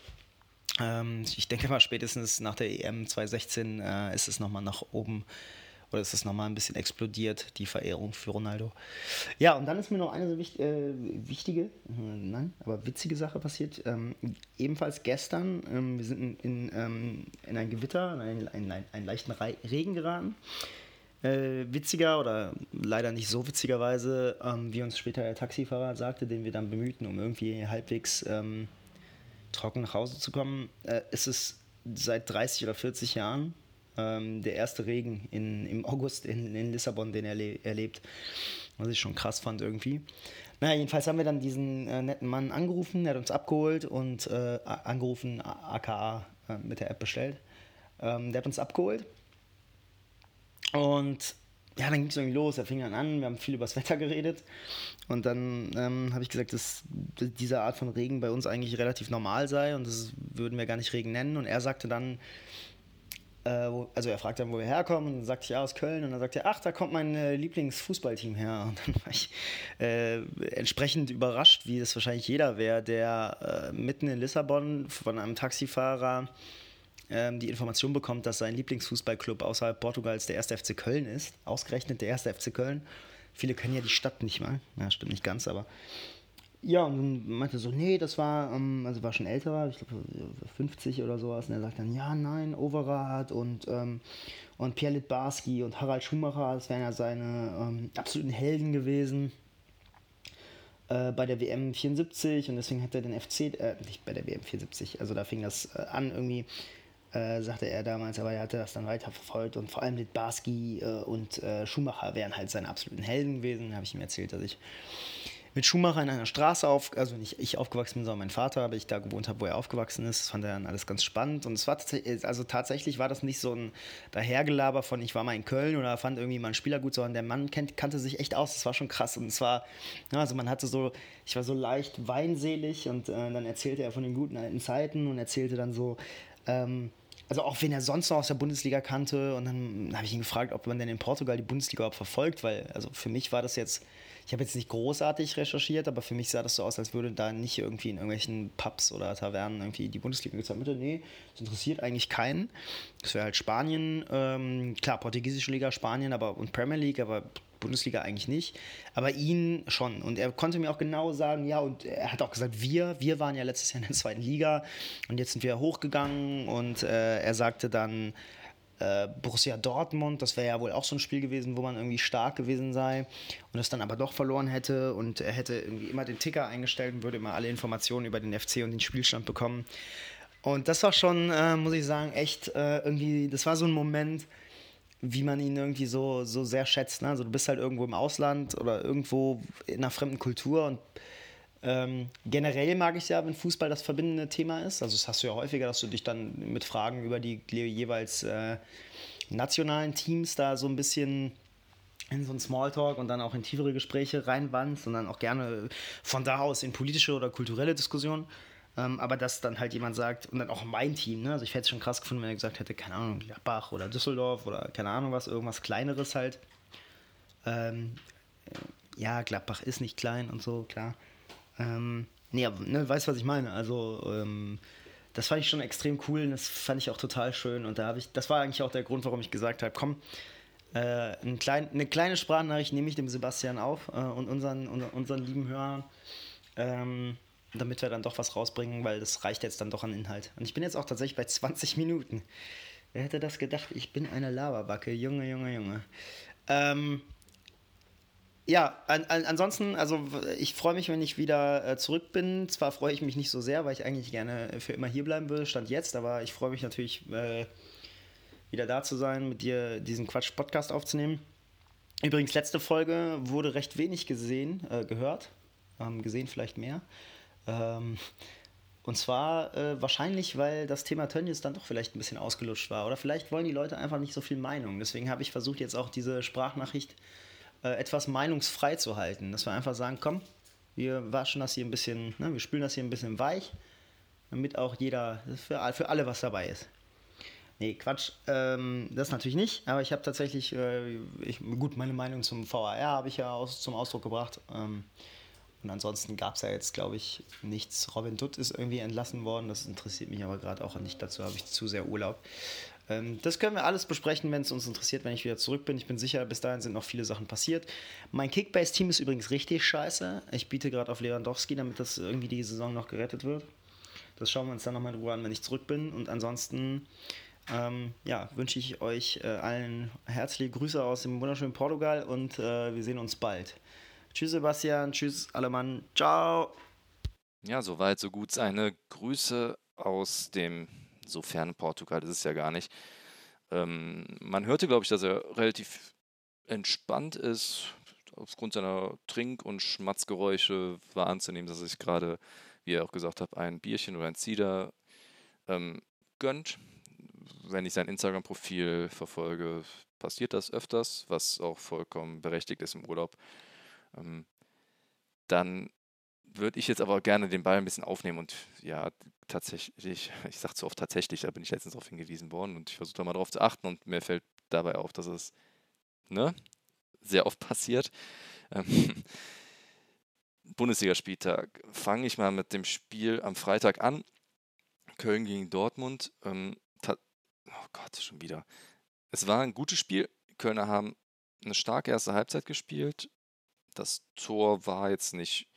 Ähm, ich denke mal, spätestens nach der EM 2016 äh, ist es nochmal nach oben oder ist das nochmal ein bisschen explodiert, die Verehrung für Ronaldo. Ja, und dann ist mir noch eine so wichtig, äh, wichtige, äh, nein, aber witzige Sache passiert. Ähm, ebenfalls gestern, ähm, wir sind in, in, ähm, in ein Gewitter, in einen, einen, einen leichten Regen geraten. Äh, witziger oder leider nicht so witzigerweise, ähm, wie uns später der Taxifahrer sagte, den wir dann bemühten, um irgendwie halbwegs ähm, trocken nach Hause zu kommen, äh, ist es seit 30 oder 40 Jahren ähm, der erste Regen in, im August in, in Lissabon, den er erlebt. Was ich schon krass fand irgendwie. Naja, jedenfalls haben wir dann diesen äh, netten Mann angerufen, der hat uns abgeholt und äh, angerufen, aka äh, mit der App bestellt. Ähm, der hat uns abgeholt. Und ja, dann ging es irgendwie los, er fing dann an, wir haben viel über das Wetter geredet. Und dann ähm, habe ich gesagt, dass diese Art von Regen bei uns eigentlich relativ normal sei und das würden wir gar nicht Regen nennen. Und er sagte dann, also er fragte dann, wo wir herkommen, und dann sagte ich, ja, aus Köln. Und dann sagte er, ach, da kommt mein äh, Lieblingsfußballteam her. Und dann war ich äh, entsprechend überrascht, wie das wahrscheinlich jeder wäre, der äh, mitten in Lissabon von einem Taxifahrer ähm, die Information bekommt, dass sein Lieblingsfußballclub außerhalb Portugals der 1. FC Köln ist. Ausgerechnet der 1. FC Köln. Viele kennen ja die Stadt nicht mal. Ja, stimmt nicht ganz, aber. Ja, und dann meinte er so, nee, das war, ähm, also war schon älter, ich glaube 50 oder sowas. Und er sagt dann, ja, nein, Overath und, ähm, und Pierre Litbarski und Harald Schumacher, das wären ja seine ähm, absoluten Helden gewesen äh, bei der WM 74 und deswegen hat er den FC, äh, nicht bei der WM 74, also da fing das äh, an irgendwie äh, sagte er damals, aber er hatte das dann weiter verfolgt und vor allem mit Barski äh, und äh, Schumacher wären halt seine absoluten Helden gewesen. Habe ich ihm erzählt, dass ich mit Schumacher in einer Straße auf, also nicht ich aufgewachsen bin, sondern mein Vater, aber ich da gewohnt habe, wo er aufgewachsen ist. Das fand er dann alles ganz spannend. Und es war also tatsächlich war das nicht so ein Dahergelaber von ich war mal in Köln oder fand irgendwie mal einen Spieler gut, sondern der Mann kennt, kannte sich echt aus. Das war schon krass. Und es war, also man hatte so, ich war so leicht weinselig und äh, dann erzählte er von den guten alten Zeiten und erzählte dann so, ähm, also auch wenn er sonst noch aus der Bundesliga kannte. Und dann habe ich ihn gefragt, ob man denn in Portugal die Bundesliga überhaupt verfolgt, weil also für mich war das jetzt, ich habe jetzt nicht großartig recherchiert, aber für mich sah das so aus, als würde da nicht irgendwie in irgendwelchen Pubs oder Tavernen irgendwie die Bundesliga gezeigt. Nee, das interessiert eigentlich keinen. Das wäre halt Spanien, ähm, klar, portugiesische Liga, Spanien aber und Premier League, aber Bundesliga eigentlich nicht, aber ihn schon. Und er konnte mir auch genau sagen, ja, und er hat auch gesagt, wir, wir waren ja letztes Jahr in der zweiten Liga und jetzt sind wir hochgegangen und äh, er sagte dann, äh, Borussia Dortmund, das wäre ja wohl auch so ein Spiel gewesen, wo man irgendwie stark gewesen sei und es dann aber doch verloren hätte und er hätte irgendwie immer den Ticker eingestellt und würde immer alle Informationen über den FC und den Spielstand bekommen. Und das war schon, äh, muss ich sagen, echt äh, irgendwie, das war so ein Moment, wie man ihn irgendwie so, so sehr schätzt. Ne? Also du bist halt irgendwo im Ausland oder irgendwo in einer fremden Kultur und ähm, generell mag ich ja, wenn Fußball das verbindende Thema ist. Also das hast du ja häufiger, dass du dich dann mit Fragen über die jeweils äh, nationalen Teams da so ein bisschen in so ein Smalltalk und dann auch in tiefere Gespräche reinwandst und dann auch gerne von da aus in politische oder kulturelle Diskussionen. Ähm, aber dass dann halt jemand sagt, und dann auch mein Team, ne? also ich hätte es schon krass gefunden, wenn er gesagt hätte, keine Ahnung, Gladbach oder Düsseldorf oder keine Ahnung was, irgendwas Kleineres halt. Ähm, äh, ja, Gladbach ist nicht klein und so, klar. Ähm, nee, aber, ne, weißt du, was ich meine? Also, ähm, das fand ich schon extrem cool und das fand ich auch total schön. Und da habe ich, das war eigentlich auch der Grund, warum ich gesagt habe, komm, äh, ein klein, eine kleine Sprachnachricht nehme ich dem Sebastian auf äh, und unseren, unseren lieben Hörern. Ähm, damit wir dann doch was rausbringen, weil das reicht jetzt dann doch an Inhalt. Und ich bin jetzt auch tatsächlich bei 20 Minuten. Wer hätte das gedacht? Ich bin eine Lavabacke. Junge, Junge, Junge. Ähm, ja, an, an, ansonsten, also ich freue mich, wenn ich wieder äh, zurück bin. Zwar freue ich mich nicht so sehr, weil ich eigentlich gerne für immer hier bleiben würde, stand jetzt, aber ich freue mich natürlich, äh, wieder da zu sein, mit dir diesen Quatsch-Podcast aufzunehmen. Übrigens, letzte Folge wurde recht wenig gesehen, äh, gehört. Ähm, gesehen vielleicht mehr. Ähm, und zwar äh, wahrscheinlich, weil das Thema Tönnies dann doch vielleicht ein bisschen ausgelutscht war. Oder vielleicht wollen die Leute einfach nicht so viel Meinung. Deswegen habe ich versucht, jetzt auch diese Sprachnachricht äh, etwas meinungsfrei zu halten. Dass wir einfach sagen, komm, wir waschen das hier ein bisschen, ne, wir spülen das hier ein bisschen weich, damit auch jeder, für, für alle was dabei ist. Nee, Quatsch, ähm, das natürlich nicht, aber ich habe tatsächlich, äh, ich, gut, meine Meinung zum VAR habe ich ja aus, zum Ausdruck gebracht. Ähm, und ansonsten gab es ja jetzt, glaube ich, nichts. Robin Dutt ist irgendwie entlassen worden. Das interessiert mich aber gerade auch nicht. Dazu habe ich zu sehr Urlaub. Ähm, das können wir alles besprechen, wenn es uns interessiert, wenn ich wieder zurück bin. Ich bin sicher, bis dahin sind noch viele Sachen passiert. Mein Kickbase-Team ist übrigens richtig scheiße. Ich biete gerade auf Lewandowski, damit das irgendwie die Saison noch gerettet wird. Das schauen wir uns dann nochmal in Ruhe an, wenn ich zurück bin. Und ansonsten ähm, ja, wünsche ich euch äh, allen herzliche Grüße aus dem wunderschönen Portugal und äh, wir sehen uns bald. Tschüss Sebastian, tschüss alle Mann, ciao.
Ja, soweit, so gut. Seine Grüße aus dem so fernen Portugal ist es ja gar nicht. Ähm, man hörte, glaube ich, dass er relativ entspannt ist. Aufgrund seiner Trink- und Schmatzgeräusche war anzunehmen, dass er sich gerade, wie er auch gesagt hat, ein Bierchen oder ein Cider ähm, gönnt. Wenn ich sein Instagram-Profil verfolge, passiert das öfters, was auch vollkommen berechtigt ist im Urlaub. Ähm, dann würde ich jetzt aber gerne den Ball ein bisschen aufnehmen und ja, tatsächlich, ich sage zu oft tatsächlich, da bin ich letztens darauf hingewiesen worden und ich versuche da mal drauf zu achten und mir fällt dabei auf, dass es ne, sehr oft passiert. Ähm, Bundesligaspieltag. Fange ich mal mit dem Spiel am Freitag an. Köln gegen Dortmund. Ähm, oh Gott, schon wieder. Es war ein gutes Spiel. Kölner haben eine starke erste Halbzeit gespielt. Das Tor war jetzt nicht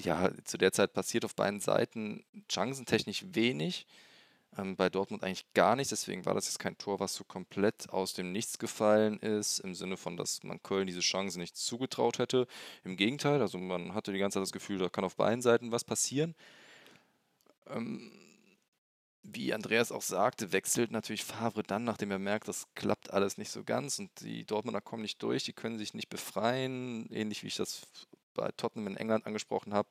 ja, zu der Zeit passiert auf beiden Seiten chancentechnisch wenig. Ähm, bei Dortmund eigentlich gar nichts, deswegen war das jetzt kein Tor, was so komplett aus dem Nichts gefallen ist, im Sinne von, dass man Köln diese Chance nicht zugetraut hätte. Im Gegenteil, also man hatte die ganze Zeit das Gefühl, da kann auf beiden Seiten was passieren. Ähm, wie Andreas auch sagte, wechselt natürlich Favre dann, nachdem er merkt, das klappt alles nicht so ganz und die Dortmunder kommen nicht durch, die können sich nicht befreien, ähnlich wie ich das bei Tottenham in England angesprochen habe,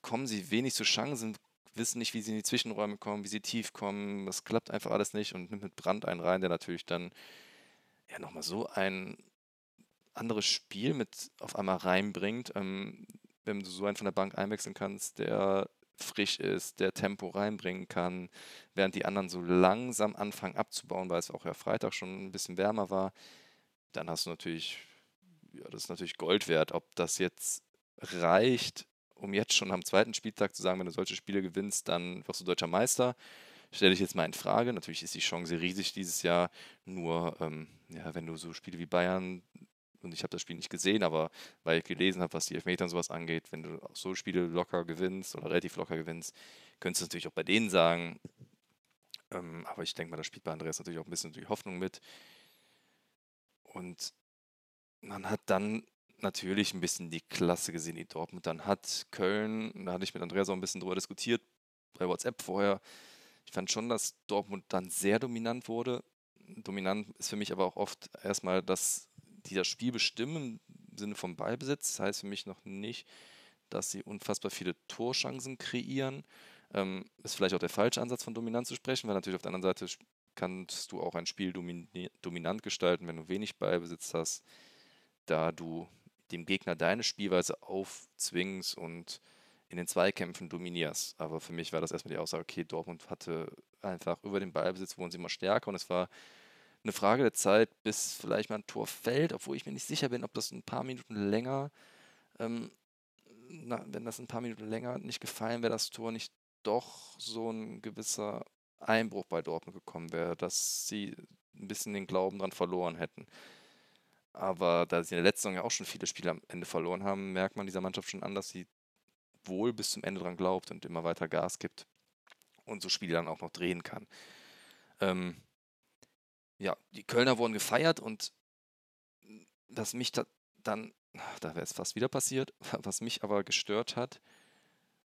kommen sie wenig zu Chancen, wissen nicht, wie sie in die Zwischenräume kommen, wie sie tief kommen. Das klappt einfach alles nicht und nimmt mit Brand einen rein, der natürlich dann ja nochmal so ein anderes Spiel mit auf einmal reinbringt. Ähm, wenn du so einen von der Bank einwechseln kannst, der frisch ist, der Tempo reinbringen kann, während die anderen so langsam anfangen abzubauen, weil es auch ja Freitag schon ein bisschen wärmer war, dann hast du natürlich ja, das ist natürlich Gold wert. Ob das jetzt reicht, um jetzt schon am zweiten Spieltag zu sagen, wenn du solche Spiele gewinnst, dann wirst du deutscher Meister, stelle ich jetzt mal in Frage. Natürlich ist die Chance riesig dieses Jahr. Nur, ähm, ja, wenn du so Spiele wie Bayern, und ich habe das Spiel nicht gesehen, aber weil ich gelesen habe, was die Elfmeter und sowas angeht, wenn du auch so Spiele locker gewinnst oder relativ locker gewinnst, könntest du natürlich auch bei denen sagen. Ähm, aber ich denke mal, da spielt bei Andreas natürlich auch ein bisschen die Hoffnung mit. Und man hat dann natürlich ein bisschen die Klasse gesehen, die Dortmund dann hat. Köln, da hatte ich mit Andreas auch ein bisschen drüber diskutiert, bei WhatsApp vorher. Ich fand schon, dass Dortmund dann sehr dominant wurde. Dominant ist für mich aber auch oft erstmal, dass die das Spiel bestimmen im Sinne vom Ballbesitz. Das heißt für mich noch nicht, dass sie unfassbar viele Torchancen kreieren. Ähm, ist vielleicht auch der falsche Ansatz von dominant zu sprechen, weil natürlich auf der anderen Seite kannst du auch ein Spiel dominant gestalten, wenn du wenig Ballbesitz hast da du dem Gegner deine Spielweise aufzwingst und in den Zweikämpfen dominierst. Aber für mich war das erstmal die Aussage, okay, Dortmund hatte einfach über den Ballbesitz wurden sie immer stärker und es war eine Frage der Zeit, bis vielleicht mal ein Tor fällt, obwohl ich mir nicht sicher bin, ob das ein paar Minuten länger, ähm, na, wenn das ein paar Minuten länger nicht gefallen wäre, das Tor nicht doch so ein gewisser Einbruch bei Dortmund gekommen wäre, dass sie ein bisschen den Glauben dran verloren hätten. Aber da sie in der letzten Saison ja auch schon viele Spiele am Ende verloren haben, merkt man dieser Mannschaft schon an, dass sie wohl bis zum Ende dran glaubt und immer weiter Gas gibt und so Spiele dann auch noch drehen kann. Ähm, ja, die Kölner wurden gefeiert und was mich da dann, da wäre es fast wieder passiert, was mich aber gestört hat,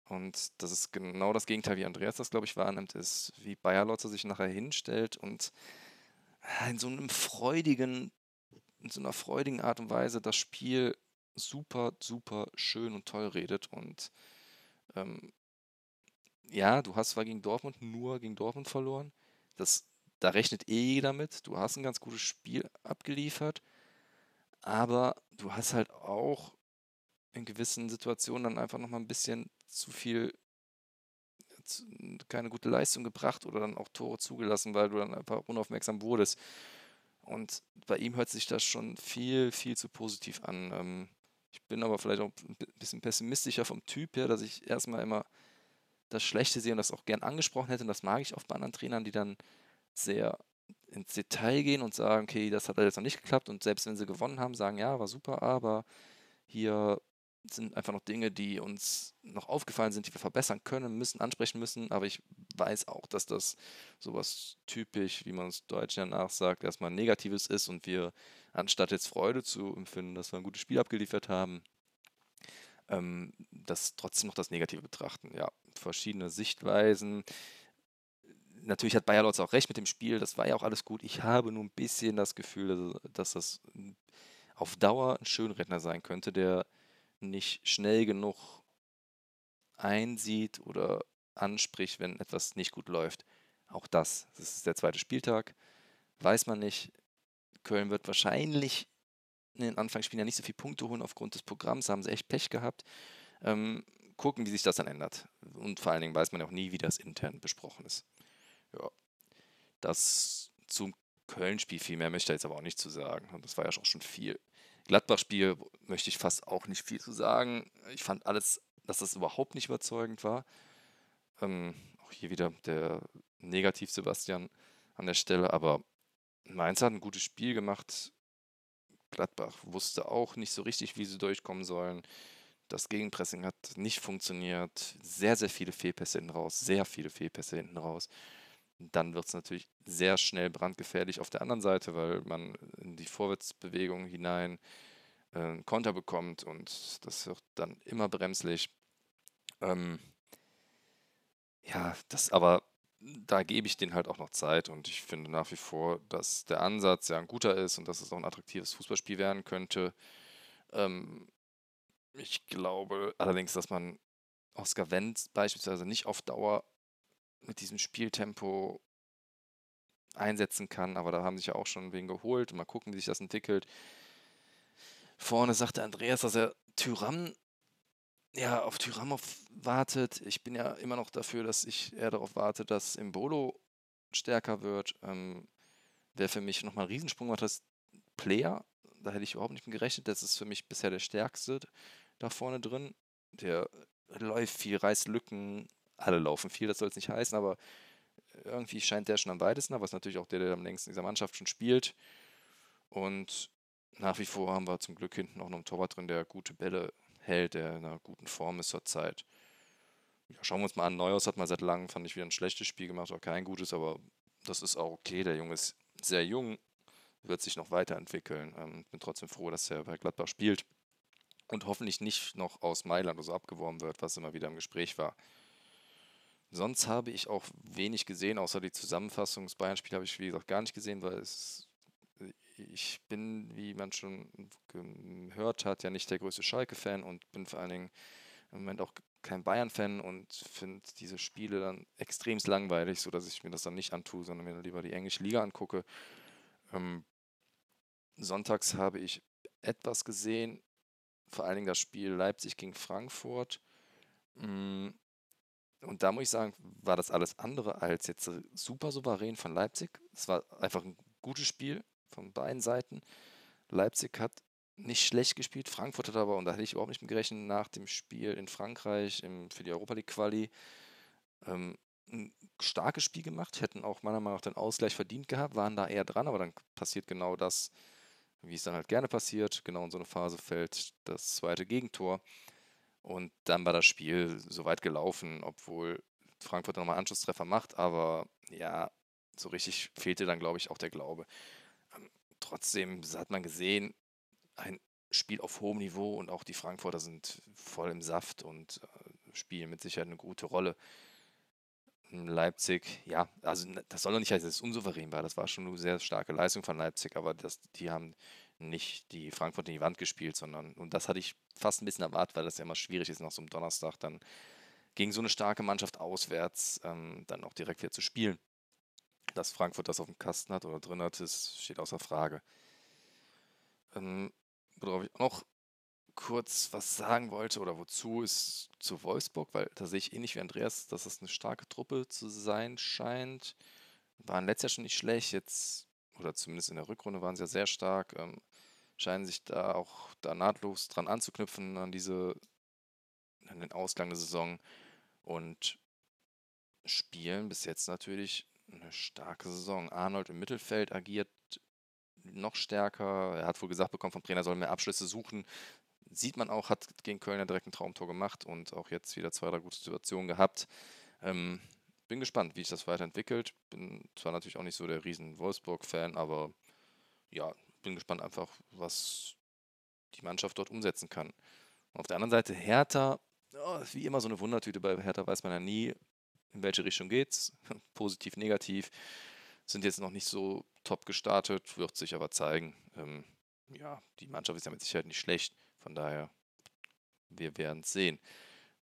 und das ist genau das Gegenteil, wie Andreas das, glaube ich, wahrnimmt, ist, wie Bayer Lotzer sich nachher hinstellt und in so einem freudigen in so einer freudigen Art und Weise das Spiel super, super schön und toll redet. Und ähm, ja, du hast zwar gegen Dortmund nur gegen Dortmund verloren. Das, da rechnet eh jeder mit. Du hast ein ganz gutes Spiel abgeliefert. Aber du hast halt auch in gewissen Situationen dann einfach nochmal ein bisschen zu viel, keine gute Leistung gebracht oder dann auch Tore zugelassen, weil du dann einfach unaufmerksam wurdest. Und bei ihm hört sich das schon viel, viel zu positiv an. Ähm, ich bin aber vielleicht auch ein bisschen pessimistischer vom Typ her, dass ich erstmal immer das Schlechte sehe und das auch gern angesprochen hätte. Und das mag ich oft bei anderen Trainern, die dann sehr ins Detail gehen und sagen, okay, das hat jetzt noch nicht geklappt. Und selbst wenn sie gewonnen haben, sagen, ja, war super, aber hier sind einfach noch Dinge, die uns noch aufgefallen sind, die wir verbessern können, müssen, ansprechen müssen. Aber ich weiß auch, dass das sowas typisch, wie man es Deutsch ja nachsagt, erstmal Negatives ist und wir, anstatt jetzt Freude zu empfinden, dass wir ein gutes Spiel abgeliefert haben, ähm, das trotzdem noch das Negative betrachten. Ja, verschiedene Sichtweisen. Natürlich hat Bayer Lotz auch recht mit dem Spiel, das war ja auch alles gut. Ich habe nur ein bisschen das Gefühl, dass, das auf Dauer ein Schönredner sein könnte, der nicht schnell genug einsieht oder anspricht, wenn etwas nicht gut läuft. Auch das, das ist der zweite Spieltag, weiß man nicht. Köln wird wahrscheinlich in den Anfangsspielen ja nicht so viele Punkte holen aufgrund des Programms, da haben sie echt Pech gehabt. Ähm, gucken, wie sich das dann ändert. Und vor allen Dingen weiß man ja auch nie, wie das intern besprochen ist. Ja, das zum Köln-Spiel viel mehr möchte ich da jetzt aber auch nicht zu sagen. Das war ja auch schon viel. Gladbach-Spiel möchte ich fast auch nicht viel zu sagen. Ich fand alles, dass das überhaupt nicht überzeugend war. Ähm, auch hier wieder der Negativ-Sebastian an der Stelle, aber Mainz hat ein gutes Spiel gemacht. Gladbach wusste auch nicht so richtig, wie sie durchkommen sollen. Das Gegenpressing hat nicht funktioniert. Sehr, sehr viele Fehlpässe hinten raus. Sehr viele Fehlpässe hinten raus. Dann wird es natürlich sehr schnell brandgefährlich auf der anderen Seite, weil man in die Vorwärtsbewegung hinein äh, Konter bekommt und das wird dann immer bremslich. Ähm, ja, das aber, da gebe ich denen halt auch noch Zeit und ich finde nach wie vor, dass der Ansatz ja ein guter ist und dass es auch ein attraktives Fußballspiel werden könnte. Ähm, ich glaube allerdings, dass man Oscar Wendt beispielsweise nicht auf Dauer mit diesem Spieltempo einsetzen kann. Aber da haben sich ja auch schon wen geholt. Mal gucken, wie sich das entwickelt. Vorne sagte Andreas, dass er Tyrann, ja, auf Tyrann wartet. Ich bin ja immer noch dafür, dass ich eher darauf warte, dass Imbolo stärker wird. Ähm, Wäre für mich nochmal ein Riesensprung, was das Player, da hätte ich überhaupt nicht mit gerechnet. Das ist für mich bisher der stärkste da vorne drin. Der läuft viel, reißt Lücken, alle laufen viel, das soll es nicht heißen, aber irgendwie scheint der schon am weitesten, aber ist natürlich auch der, der am längsten in dieser Mannschaft schon spielt. Und nach wie vor haben wir zum Glück hinten auch noch einen Torwart drin, der gute Bälle hält, der in einer guten Form ist zurzeit. Ja, schauen wir uns mal an. Neuhaus hat mal seit langem, fand ich, wieder ein schlechtes Spiel gemacht, oder kein gutes, aber das ist auch okay. Der Junge ist sehr jung, wird sich noch weiterentwickeln. Ähm, bin trotzdem froh, dass er bei Gladbach spielt und hoffentlich nicht noch aus Mailand oder so abgeworben wird, was immer wieder im Gespräch war. Sonst habe ich auch wenig gesehen, außer die Zusammenfassung. Das Bayern-Spiel habe ich, wie gesagt, gar nicht gesehen, weil es, ich bin, wie man schon gehört hat, ja nicht der größte Schalke-Fan und bin vor allen Dingen im Moment auch kein Bayern-Fan und finde diese Spiele dann extrem langweilig, sodass ich mir das dann nicht antue, sondern mir lieber die englische Liga angucke. Ähm, sonntags habe ich etwas gesehen, vor allen Dingen das Spiel Leipzig gegen Frankfurt. Mm, und da muss ich sagen, war das alles andere als jetzt super souverän von Leipzig. Es war einfach ein gutes Spiel von beiden Seiten. Leipzig hat nicht schlecht gespielt, Frankfurt hat aber, und da hätte ich überhaupt nicht mit gerechnet, nach dem Spiel in Frankreich im, für die Europa League Quali ähm, ein starkes Spiel gemacht, hätten auch meiner Meinung nach den Ausgleich verdient gehabt, waren da eher dran, aber dann passiert genau das, wie es dann halt gerne passiert. Genau in so eine Phase fällt das zweite Gegentor. Und dann war das Spiel so weit gelaufen, obwohl Frankfurt nochmal Anschlusstreffer macht, aber ja, so richtig fehlte dann, glaube ich, auch der Glaube. Ähm, trotzdem hat man gesehen, ein Spiel auf hohem Niveau und auch die Frankfurter sind voll im Saft und äh, spielen mit Sicherheit eine gute Rolle. Leipzig, ja, also das soll doch nicht heißen, dass es unsouverän war. Das war schon eine sehr starke Leistung von Leipzig, aber das, die haben nicht die Frankfurt in die Wand gespielt, sondern, und das hatte ich fast ein bisschen erwartet, weil das ja immer schwierig ist, nach so einem Donnerstag dann gegen so eine starke Mannschaft auswärts ähm, dann auch direkt wieder zu spielen. Dass Frankfurt das auf dem Kasten hat oder drin hat, ist, steht außer Frage. Ähm, worauf ich auch noch kurz was sagen wollte oder wozu ist zu Wolfsburg, weil da sehe ich ähnlich wie Andreas, dass es eine starke Truppe zu sein scheint. Waren letztes Jahr schon nicht schlecht, jetzt, oder zumindest in der Rückrunde waren sie ja sehr stark. Ähm, scheinen sich da auch da nahtlos dran anzuknüpfen an diese, an den Ausgang der Saison. Und spielen bis jetzt natürlich eine starke Saison. Arnold im Mittelfeld agiert noch stärker. Er hat wohl gesagt bekommen vom Trainer, soll mehr Abschlüsse suchen. Sieht man auch, hat gegen Köln ja direkt ein Traumtor gemacht und auch jetzt wieder zwei, drei gute Situationen gehabt. Ähm, bin gespannt, wie sich das weiterentwickelt. Bin zwar natürlich auch nicht so der riesen Wolfsburg-Fan, aber ja, bin gespannt einfach, was die Mannschaft dort umsetzen kann. Und auf der anderen Seite Hertha, oh, wie immer so eine Wundertüte. Bei Hertha weiß man ja nie, in welche Richtung geht's. Positiv, negativ. Sind jetzt noch nicht so top gestartet, wird sich aber zeigen. Ähm, ja, die Mannschaft ist ja mit Sicherheit nicht schlecht. Von daher, wir werden es sehen.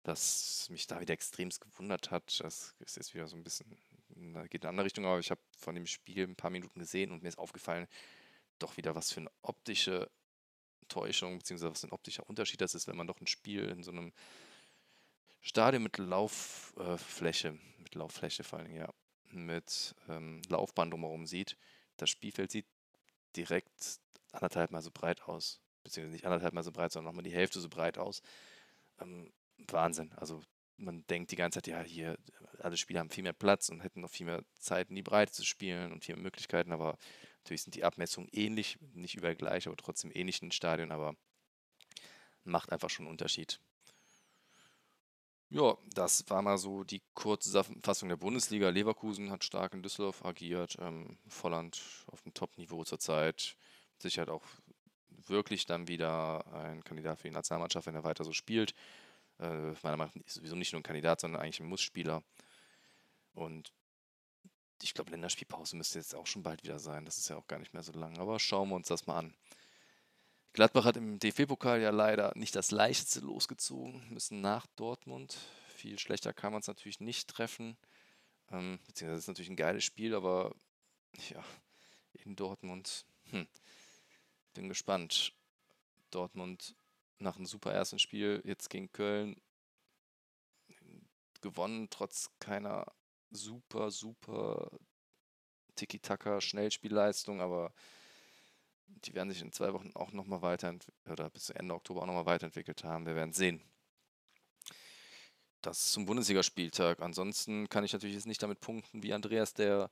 Dass mich da wieder extremst gewundert hat, das ist jetzt wieder so ein bisschen, geht in eine andere Richtung, aber ich habe von dem Spiel ein paar Minuten gesehen und mir ist aufgefallen, doch wieder was für eine optische Täuschung, beziehungsweise was ein optischer Unterschied das ist, wenn man doch ein Spiel in so einem Stadion mit Lauffläche, äh, mit Lauffläche vor Dingen, ja, mit ähm, Laufbahn drumherum sieht. Das Spielfeld sieht direkt anderthalb Mal so breit aus. Beziehungsweise nicht anderthalb Mal so breit, sondern nochmal die Hälfte so breit aus. Ähm, Wahnsinn. Also man denkt die ganze Zeit, ja, hier, alle Spieler haben viel mehr Platz und hätten noch viel mehr Zeit in die Breite zu spielen und viel mehr Möglichkeiten, aber natürlich sind die Abmessungen ähnlich, nicht überall gleich, aber trotzdem ähnlich in den Stadien, aber macht einfach schon einen Unterschied. Ja, das war mal so die kurze Fassung der Bundesliga. Leverkusen hat stark in Düsseldorf agiert, ähm, Volland auf dem Top-Niveau zurzeit. Sicher auch wirklich dann wieder ein Kandidat für die Nationalmannschaft, wenn er weiter so spielt. Äh, meiner Meinung nach sowieso nicht nur ein Kandidat, sondern eigentlich ein Mussspieler. Und ich glaube, Länderspielpause müsste jetzt auch schon bald wieder sein. Das ist ja auch gar nicht mehr so lang. Aber schauen wir uns das mal an. Gladbach hat im DFB-Pokal ja leider nicht das leichteste losgezogen, müssen nach Dortmund. Viel schlechter kann man es natürlich nicht treffen. Ähm, beziehungsweise ist natürlich ein geiles Spiel, aber ja, in Dortmund. Hm. Bin gespannt. Dortmund nach einem super ersten Spiel jetzt gegen Köln gewonnen, trotz keiner super, super Tiki-Taka-Schnellspielleistung, aber die werden sich in zwei Wochen auch nochmal weiterentwickeln, oder bis Ende Oktober auch nochmal weiterentwickelt haben. Wir werden sehen. Das zum Bundesligaspieltag. Ansonsten kann ich natürlich jetzt nicht damit punkten wie Andreas, der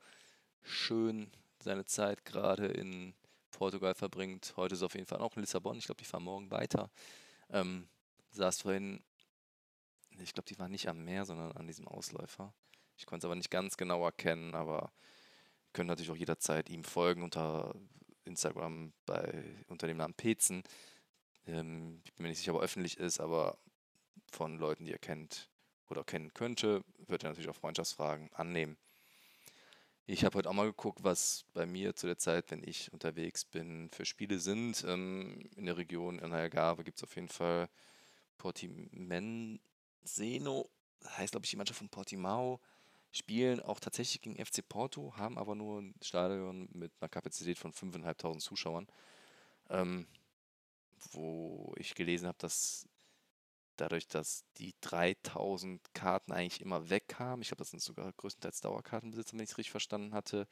schön seine Zeit gerade in Portugal verbringt. Heute ist auf jeden Fall auch in Lissabon. Ich glaube, die fahren morgen weiter. Ähm, saß vorhin, ich glaube, die waren nicht am Meer, sondern an diesem Ausläufer. Ich konnte es aber nicht ganz genau erkennen, aber können natürlich auch jederzeit ihm folgen unter Instagram bei, unter dem Namen Pezen. Ähm, ich bin mir nicht sicher, ob er öffentlich ist, aber von Leuten, die er kennt oder kennen könnte, wird er natürlich auch Freundschaftsfragen annehmen. Ich habe heute auch mal geguckt, was bei mir zu der Zeit, wenn ich unterwegs bin, für Spiele sind. Ähm, in der Region in Algarve gibt es auf jeden Fall Portimenseno, heißt glaube ich die Mannschaft von Portimao spielen auch tatsächlich gegen FC Porto, haben aber nur ein Stadion mit einer Kapazität von 5.500 Zuschauern. Ähm, wo ich gelesen habe, dass dadurch, dass die 3000 Karten eigentlich immer wegkamen, ich glaube, das sind sogar größtenteils Dauerkartenbesitzer, wenn ich es richtig verstanden hatte,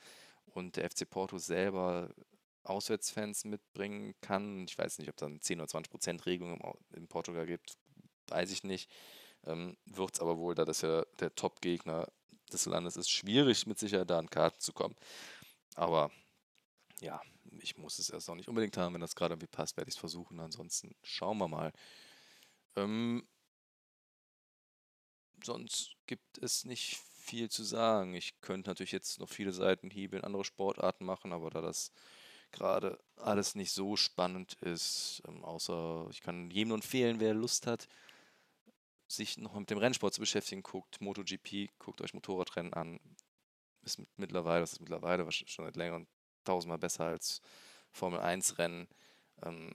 und der FC Porto selber Auswärtsfans mitbringen kann. Ich weiß nicht, ob da eine 10 oder 20 Prozent Regelung in Portugal gibt, weiß ich nicht. Ähm, Wird es aber wohl, da das ja der Top-Gegner des Landes ist schwierig, mit Sicherheit da an Karten zu kommen. Aber ja, ich muss es erst auch nicht unbedingt haben. Wenn das gerade irgendwie passt, werde ich es versuchen. Ansonsten schauen wir mal. Ähm, sonst gibt es nicht viel zu sagen. Ich könnte natürlich jetzt noch viele Seitenhiebe in andere Sportarten machen, aber da das gerade alles nicht so spannend ist, ähm, außer ich kann jedem nur empfehlen, wer Lust hat, sich noch mit dem Rennsport zu beschäftigen, guckt MotoGP, guckt euch Motorradrennen an. Ist mittlerweile, das ist mittlerweile schon seit längerem tausendmal besser als Formel 1 Rennen. Ähm,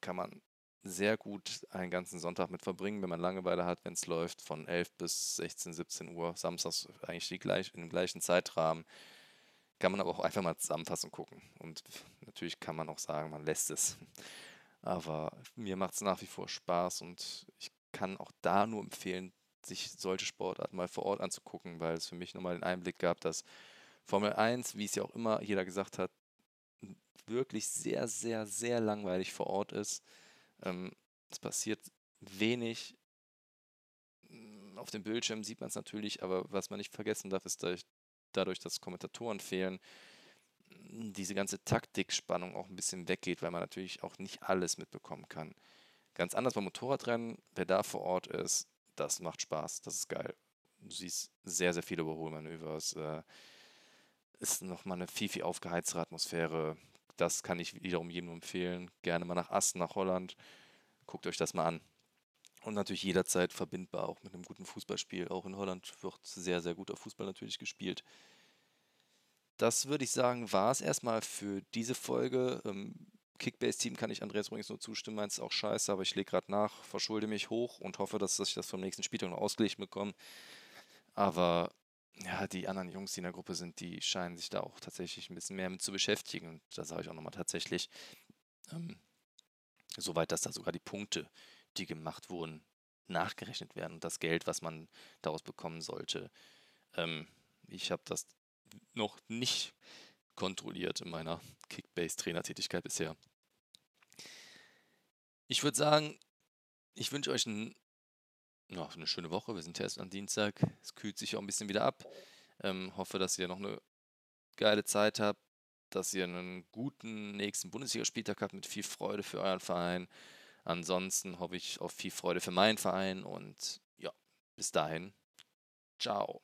kann man sehr gut einen ganzen Sonntag mit verbringen, wenn man Langeweile hat, wenn es läuft, von 11 bis 16, 17 Uhr, samstags eigentlich die gleich, in dem gleichen Zeitrahmen. Kann man aber auch einfach mal zusammenfassen gucken. Und natürlich kann man auch sagen, man lässt es. Aber mir macht es nach wie vor Spaß und ich kann auch da nur empfehlen, sich solche Sportarten mal vor Ort anzugucken, weil es für mich nochmal den Einblick gab, dass Formel 1, wie es ja auch immer jeder gesagt hat, wirklich sehr, sehr, sehr langweilig vor Ort ist. Ähm, es passiert wenig. auf dem Bildschirm sieht man es natürlich, aber was man nicht vergessen darf, ist dadurch, dadurch, dass Kommentatoren fehlen, diese ganze Taktikspannung auch ein bisschen weggeht, weil man natürlich auch nicht alles mitbekommen kann. Ganz anders beim Motorradrennen, wer da vor Ort ist, das macht Spaß, das ist geil. Du siehst sehr, sehr viele Überholmanöver. Es äh, ist nochmal eine viel, viel aufgeheiztere Atmosphäre. Das kann ich wiederum jedem empfehlen. Gerne mal nach Assen, nach Holland. Guckt euch das mal an. Und natürlich jederzeit verbindbar auch mit einem guten Fußballspiel. Auch in Holland wird sehr, sehr guter Fußball natürlich gespielt. Das würde ich sagen, war es erstmal für diese Folge. Ähm, Kickbase-Team kann ich Andreas übrigens nur zustimmen, meint es auch scheiße, aber ich lege gerade nach, verschulde mich hoch und hoffe, dass, ich das vom nächsten Spieltag noch ausgeglichen bekomme. Aber ja, die anderen Jungs, die in der Gruppe sind, die scheinen sich da auch tatsächlich ein bisschen mehr mit zu beschäftigen. Und da sage ich auch nochmal tatsächlich, ähm, soweit, dass da sogar die Punkte die gemacht wurden, nachgerechnet werden und das Geld, was man daraus bekommen sollte. Ähm, ich habe das noch nicht kontrolliert in meiner Kickbase-Trainertätigkeit bisher. Ich würde sagen, ich wünsche euch ein, ja, eine schöne Woche. Wir sind ja erst am Dienstag. Es kühlt sich auch ein bisschen wieder ab. Ähm, hoffe, dass ihr noch eine geile Zeit habt, dass ihr einen guten nächsten Bundesligaspieltag habt mit viel Freude für euren Verein. Ansonsten hoffe ich auf viel Freude für meinen Verein und ja, bis dahin. Ciao.